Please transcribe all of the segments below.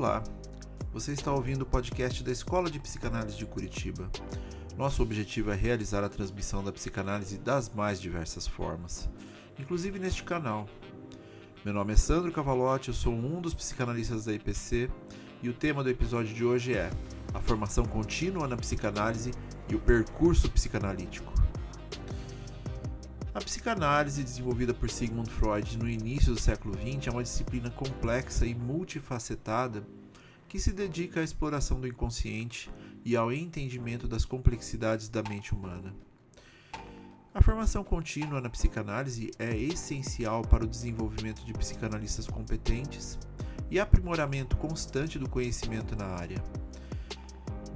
Olá, você está ouvindo o podcast da Escola de Psicanálise de Curitiba. Nosso objetivo é realizar a transmissão da psicanálise das mais diversas formas, inclusive neste canal. Meu nome é Sandro Cavalotti, eu sou um dos psicanalistas da IPC e o tema do episódio de hoje é a formação contínua na psicanálise e o percurso psicanalítico. A psicanálise, desenvolvida por Sigmund Freud no início do século XX, é uma disciplina complexa e multifacetada que se dedica à exploração do inconsciente e ao entendimento das complexidades da mente humana. A formação contínua na psicanálise é essencial para o desenvolvimento de psicanalistas competentes e aprimoramento constante do conhecimento na área.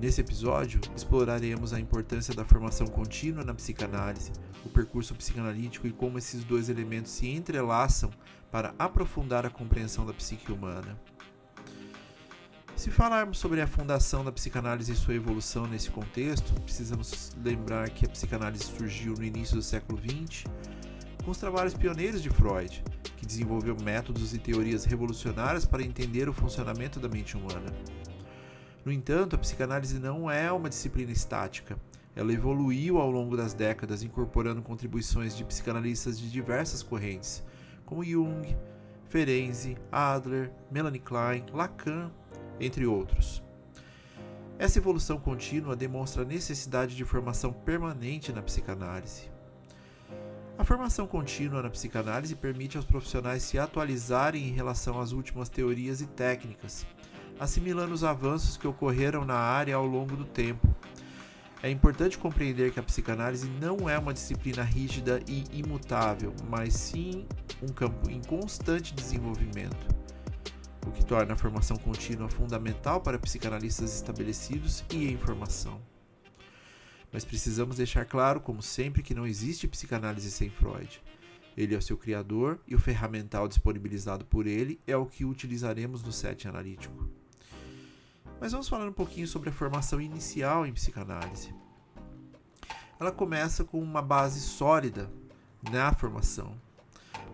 Nesse episódio, exploraremos a importância da formação contínua na psicanálise, o percurso psicanalítico e como esses dois elementos se entrelaçam para aprofundar a compreensão da psique humana. Se falarmos sobre a fundação da psicanálise e sua evolução nesse contexto, precisamos lembrar que a psicanálise surgiu no início do século XX com os trabalhos pioneiros de Freud, que desenvolveu métodos e teorias revolucionárias para entender o funcionamento da mente humana. No entanto, a psicanálise não é uma disciplina estática. Ela evoluiu ao longo das décadas, incorporando contribuições de psicanalistas de diversas correntes, como Jung, Ferenczi, Adler, Melanie Klein, Lacan, entre outros. Essa evolução contínua demonstra a necessidade de formação permanente na psicanálise. A formação contínua na psicanálise permite aos profissionais se atualizarem em relação às últimas teorias e técnicas, assimilando os avanços que ocorreram na área ao longo do tempo. É importante compreender que a psicanálise não é uma disciplina rígida e imutável, mas sim um campo em constante desenvolvimento, o que torna a formação contínua fundamental para psicanalistas estabelecidos e em formação. Mas precisamos deixar claro, como sempre, que não existe psicanálise sem Freud. Ele é o seu criador e o ferramental disponibilizado por ele é o que utilizaremos no set analítico. Mas vamos falar um pouquinho sobre a formação inicial em psicanálise. Ela começa com uma base sólida na formação.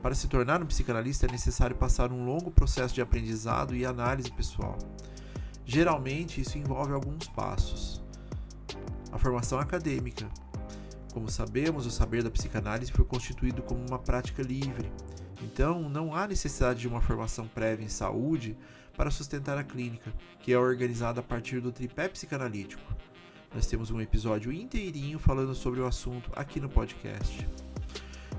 Para se tornar um psicanalista é necessário passar um longo processo de aprendizado e análise pessoal. Geralmente, isso envolve alguns passos. A formação acadêmica. Como sabemos, o saber da psicanálise foi constituído como uma prática livre. Então, não há necessidade de uma formação prévia em saúde para sustentar a clínica, que é organizada a partir do tripé psicanalítico. Nós temos um episódio inteirinho falando sobre o assunto aqui no podcast.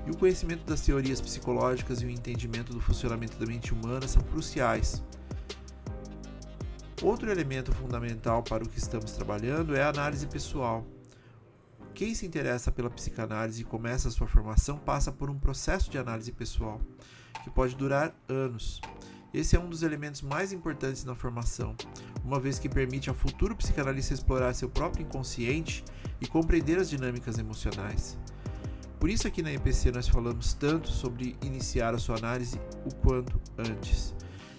E o conhecimento das teorias psicológicas e o entendimento do funcionamento da mente humana são cruciais. Outro elemento fundamental para o que estamos trabalhando é a análise pessoal. Quem se interessa pela psicanálise e começa sua formação passa por um processo de análise pessoal, que pode durar anos. Esse é um dos elementos mais importantes na formação, uma vez que permite ao futuro psicanalista explorar seu próprio inconsciente e compreender as dinâmicas emocionais. Por isso aqui na EPC nós falamos tanto sobre iniciar a sua análise o quanto antes,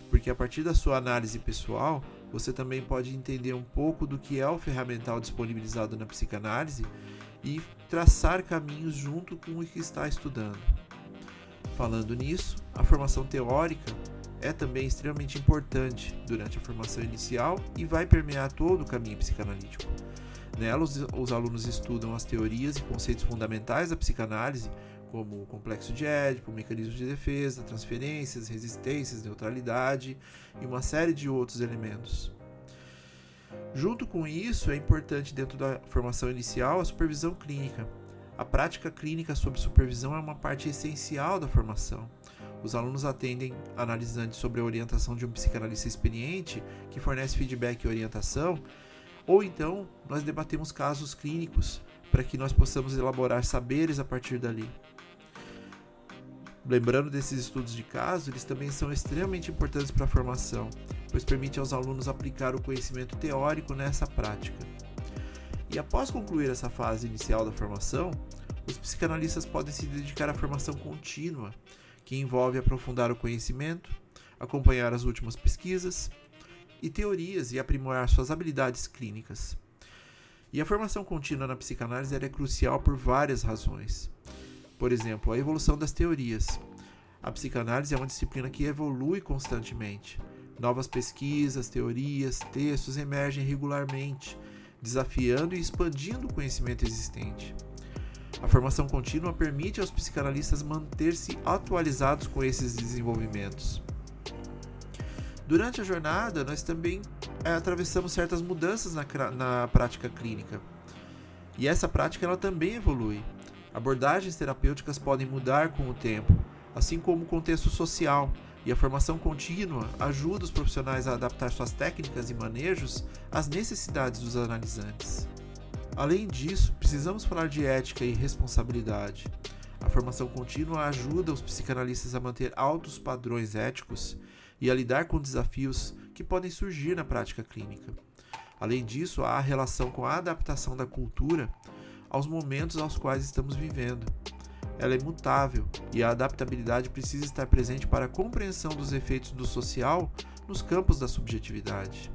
porque a partir da sua análise pessoal, você também pode entender um pouco do que é o ferramental disponibilizado na psicanálise e traçar caminhos junto com o que está estudando. Falando nisso, a formação teórica é também extremamente importante durante a formação inicial e vai permear todo o caminho psicanalítico. Nela, os, os alunos estudam as teorias e conceitos fundamentais da psicanálise, como o complexo de Édipo, mecanismos de defesa, transferências, resistências, neutralidade e uma série de outros elementos. Junto com isso, é importante dentro da formação inicial a supervisão clínica. A prática clínica sob supervisão é uma parte essencial da formação. Os alunos atendem analisantes sobre a orientação de um psicanalista experiente que fornece feedback e orientação, ou então nós debatemos casos clínicos para que nós possamos elaborar saberes a partir dali. Lembrando desses estudos de caso, eles também são extremamente importantes para a formação, pois permite aos alunos aplicar o conhecimento teórico nessa prática. E após concluir essa fase inicial da formação, os psicanalistas podem se dedicar à formação contínua, que envolve aprofundar o conhecimento, acompanhar as últimas pesquisas e teorias e aprimorar suas habilidades clínicas. E a formação contínua na psicanálise é crucial por várias razões. Por exemplo, a evolução das teorias. A psicanálise é uma disciplina que evolui constantemente. Novas pesquisas, teorias, textos emergem regularmente, desafiando e expandindo o conhecimento existente. A formação contínua permite aos psicanalistas manter-se atualizados com esses desenvolvimentos. Durante a jornada, nós também é, atravessamos certas mudanças na, na prática clínica. E essa prática ela também evolui. Abordagens terapêuticas podem mudar com o tempo, assim como o contexto social, e a formação contínua ajuda os profissionais a adaptar suas técnicas e manejos às necessidades dos analisantes. Além disso, precisamos falar de ética e responsabilidade. A formação contínua ajuda os psicanalistas a manter altos padrões éticos e a lidar com desafios que podem surgir na prática clínica. Além disso, há a relação com a adaptação da cultura aos momentos aos quais estamos vivendo. Ela é mutável e a adaptabilidade precisa estar presente para a compreensão dos efeitos do social nos campos da subjetividade.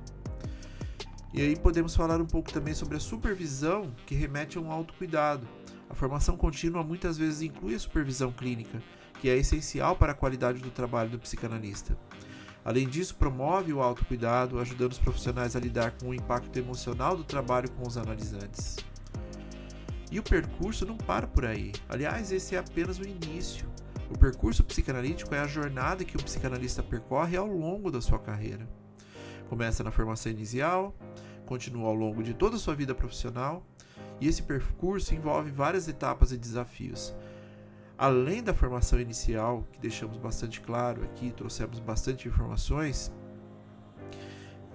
E aí podemos falar um pouco também sobre a supervisão, que remete a um autocuidado. A formação contínua muitas vezes inclui a supervisão clínica, que é essencial para a qualidade do trabalho do psicanalista. Além disso, promove o autocuidado, ajudando os profissionais a lidar com o impacto emocional do trabalho com os analisantes. E o percurso não para por aí. Aliás, esse é apenas o início. O percurso psicanalítico é a jornada que o psicanalista percorre ao longo da sua carreira. Começa na formação inicial, continua ao longo de toda a sua vida profissional, e esse percurso envolve várias etapas e desafios, além da formação inicial, que deixamos bastante claro aqui, trouxemos bastante informações,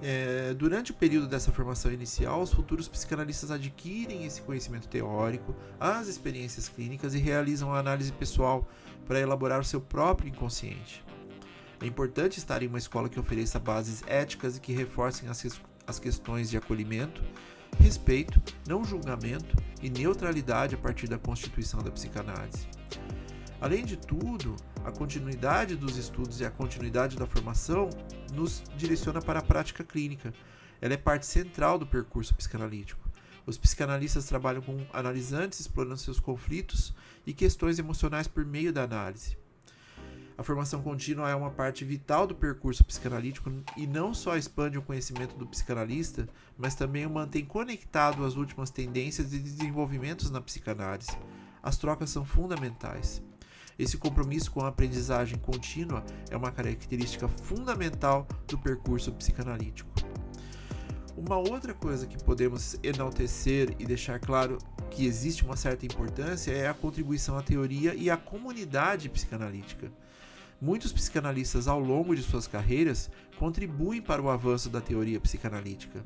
é, durante o período dessa formação inicial, os futuros psicanalistas adquirem esse conhecimento teórico, as experiências clínicas e realizam a análise pessoal para elaborar o seu próprio inconsciente. É importante estar em uma escola que ofereça bases éticas e que reforcem as, as questões de acolhimento, respeito, não julgamento e neutralidade a partir da constituição da psicanálise. Além de tudo, a continuidade dos estudos e a continuidade da formação nos direciona para a prática clínica. Ela é parte central do percurso psicanalítico. Os psicanalistas trabalham com analisantes explorando seus conflitos e questões emocionais por meio da análise. A formação contínua é uma parte vital do percurso psicanalítico e não só expande o conhecimento do psicanalista, mas também o mantém conectado às últimas tendências e desenvolvimentos na psicanálise. As trocas são fundamentais. Esse compromisso com a aprendizagem contínua é uma característica fundamental do percurso psicanalítico. Uma outra coisa que podemos enaltecer e deixar claro que existe uma certa importância é a contribuição à teoria e à comunidade psicanalítica. Muitos psicanalistas, ao longo de suas carreiras, contribuem para o avanço da teoria psicanalítica.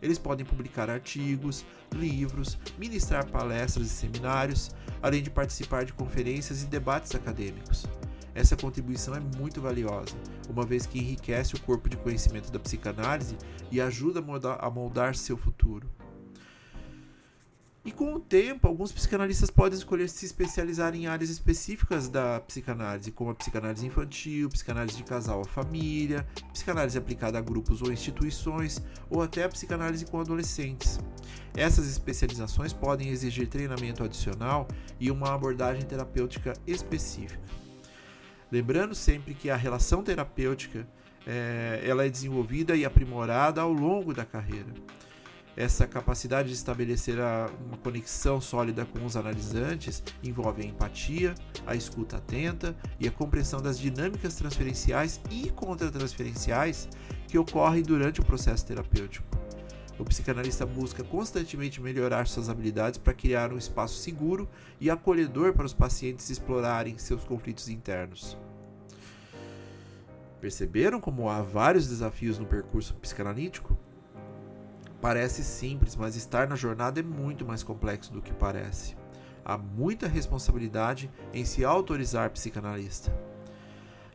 Eles podem publicar artigos, livros, ministrar palestras e seminários, além de participar de conferências e debates acadêmicos. Essa contribuição é muito valiosa, uma vez que enriquece o corpo de conhecimento da psicanálise e ajuda a moldar, seu futuro. E com o tempo, alguns psicanalistas podem escolher se especializar em áreas específicas da psicanálise, como a psicanálise infantil, psicanálise de casal ou família, psicanálise aplicada a grupos ou instituições, ou até a psicanálise com adolescentes. Essas especializações podem exigir treinamento adicional e uma abordagem terapêutica específica. Lembrando sempre que a relação terapêutica é, ela é desenvolvida e aprimorada ao longo da carreira essa capacidade de estabelecer uma conexão sólida com os analisantes envolve a empatia, a escuta atenta e a compreensão das dinâmicas transferenciais e contratransferenciais que ocorrem durante o processo terapêutico. O psicanalista busca constantemente melhorar suas habilidades para criar um espaço seguro e acolhedor para os pacientes explorarem seus conflitos internos. Perceberam como há vários desafios no percurso psicanalítico? Parece simples, mas estar na jornada é muito mais complexo do que parece. Há muita responsabilidade em se autorizar psicanalista.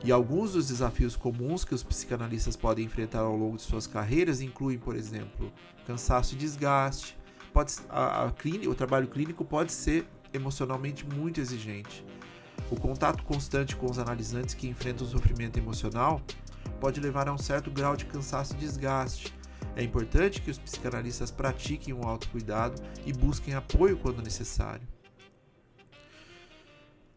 E alguns dos desafios comuns que os psicanalistas podem enfrentar ao longo de suas carreiras incluem, por exemplo, cansaço e desgaste. Pode, a, a clínica, o trabalho clínico pode ser emocionalmente muito exigente. O contato constante com os analisantes que enfrentam sofrimento emocional pode levar a um certo grau de cansaço e desgaste, é importante que os psicanalistas pratiquem o autocuidado e busquem apoio quando necessário.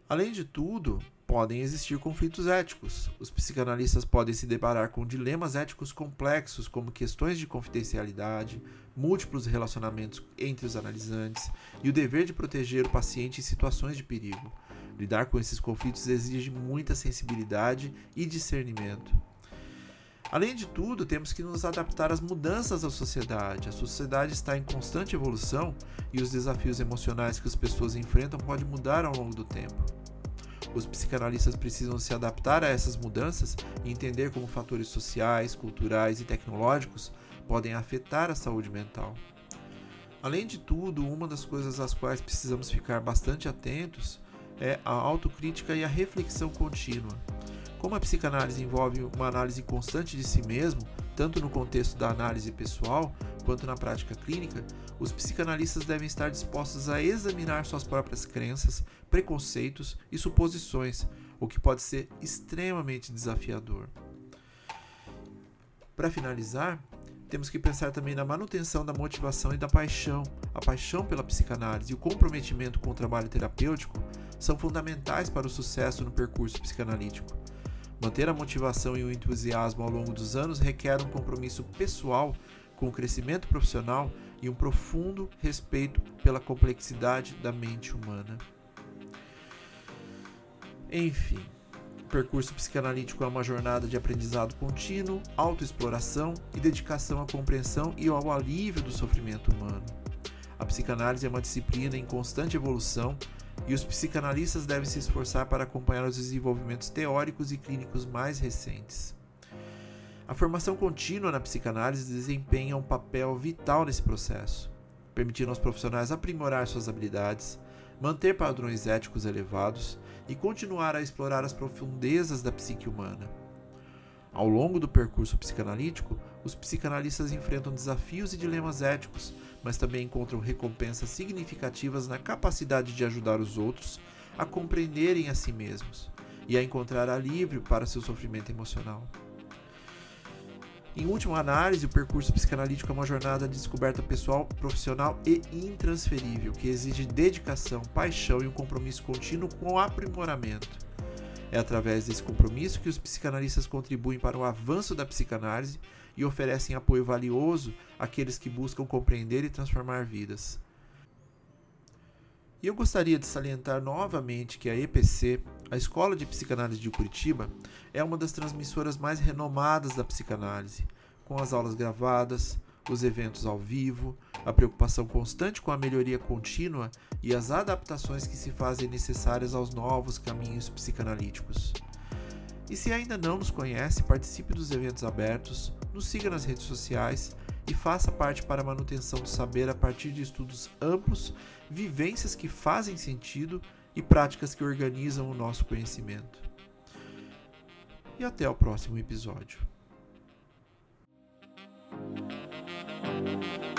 Além de tudo, podem existir conflitos éticos. Os psicanalistas podem se deparar com dilemas éticos complexos, como questões de confidencialidade, múltiplos relacionamentos entre os analisantes e o dever de proteger o paciente em situações de perigo. Lidar com esses conflitos exige muita sensibilidade e discernimento. Além de tudo, temos que nos adaptar às mudanças da sociedade. A sociedade está em constante evolução e os desafios emocionais que as pessoas enfrentam podem mudar ao longo do tempo. Os psicanalistas precisam se adaptar a essas mudanças e entender como fatores sociais, culturais e tecnológicos podem afetar a saúde mental. Além de tudo, uma das coisas às quais precisamos ficar bastante atentos é a autocrítica e a reflexão contínua. Como a psicanálise envolve uma análise constante de si mesmo, tanto no contexto da análise pessoal quanto na prática clínica, os psicanalistas devem estar dispostos a examinar suas próprias crenças, preconceitos e suposições, o que pode ser extremamente desafiador. Para finalizar, temos que pensar também na manutenção da motivação e da paixão. A paixão pela psicanálise e o comprometimento com o trabalho terapêutico são fundamentais para o sucesso no percurso psicanalítico. Manter a motivação e o entusiasmo ao longo dos anos requer um compromisso pessoal com o crescimento profissional e um profundo respeito pela complexidade da mente humana. Enfim, o percurso psicanalítico é uma jornada de aprendizado contínuo, autoexploração e dedicação à compreensão e ao alívio do sofrimento humano. A psicanálise é uma disciplina em constante evolução e os psicanalistas devem se esforçar para acompanhar os desenvolvimentos teóricos e clínicos mais recentes. A formação contínua na psicanálise desempenha um papel vital nesse processo, permitindo aos profissionais aprimorar suas habilidades, manter padrões éticos elevados e continuar a explorar as profundezas da psique humana. Ao longo do percurso psicanalítico, os psicanalistas enfrentam desafios e dilemas éticos, mas também encontram recompensas significativas na capacidade de ajudar os outros a compreenderem a si mesmos e a encontrar alívio para seu sofrimento emocional. Em última análise, o percurso psicanalítico é uma jornada de descoberta pessoal, profissional e intransferível, que exige dedicação, paixão e um compromisso contínuo com o aprimoramento. É através desse compromisso que os psicanalistas contribuem para o avanço da psicanálise e oferecem apoio valioso àqueles que buscam compreender e transformar vidas. E eu gostaria de salientar novamente que a EPC, a Escola de Psicanálise de Curitiba, é uma das transmissoras mais renomadas da psicanálise, com as aulas gravadas, os eventos ao vivo, a preocupação constante com a melhoria contínua e as adaptações que se fazem necessárias aos novos caminhos psicanalíticos. E se ainda não nos conhece, participe dos eventos abertos, nos siga nas redes sociais e faça parte para a manutenção do saber a partir de estudos amplos, vivências que fazem sentido e práticas que organizam o nosso conhecimento. E até o próximo episódio. thank you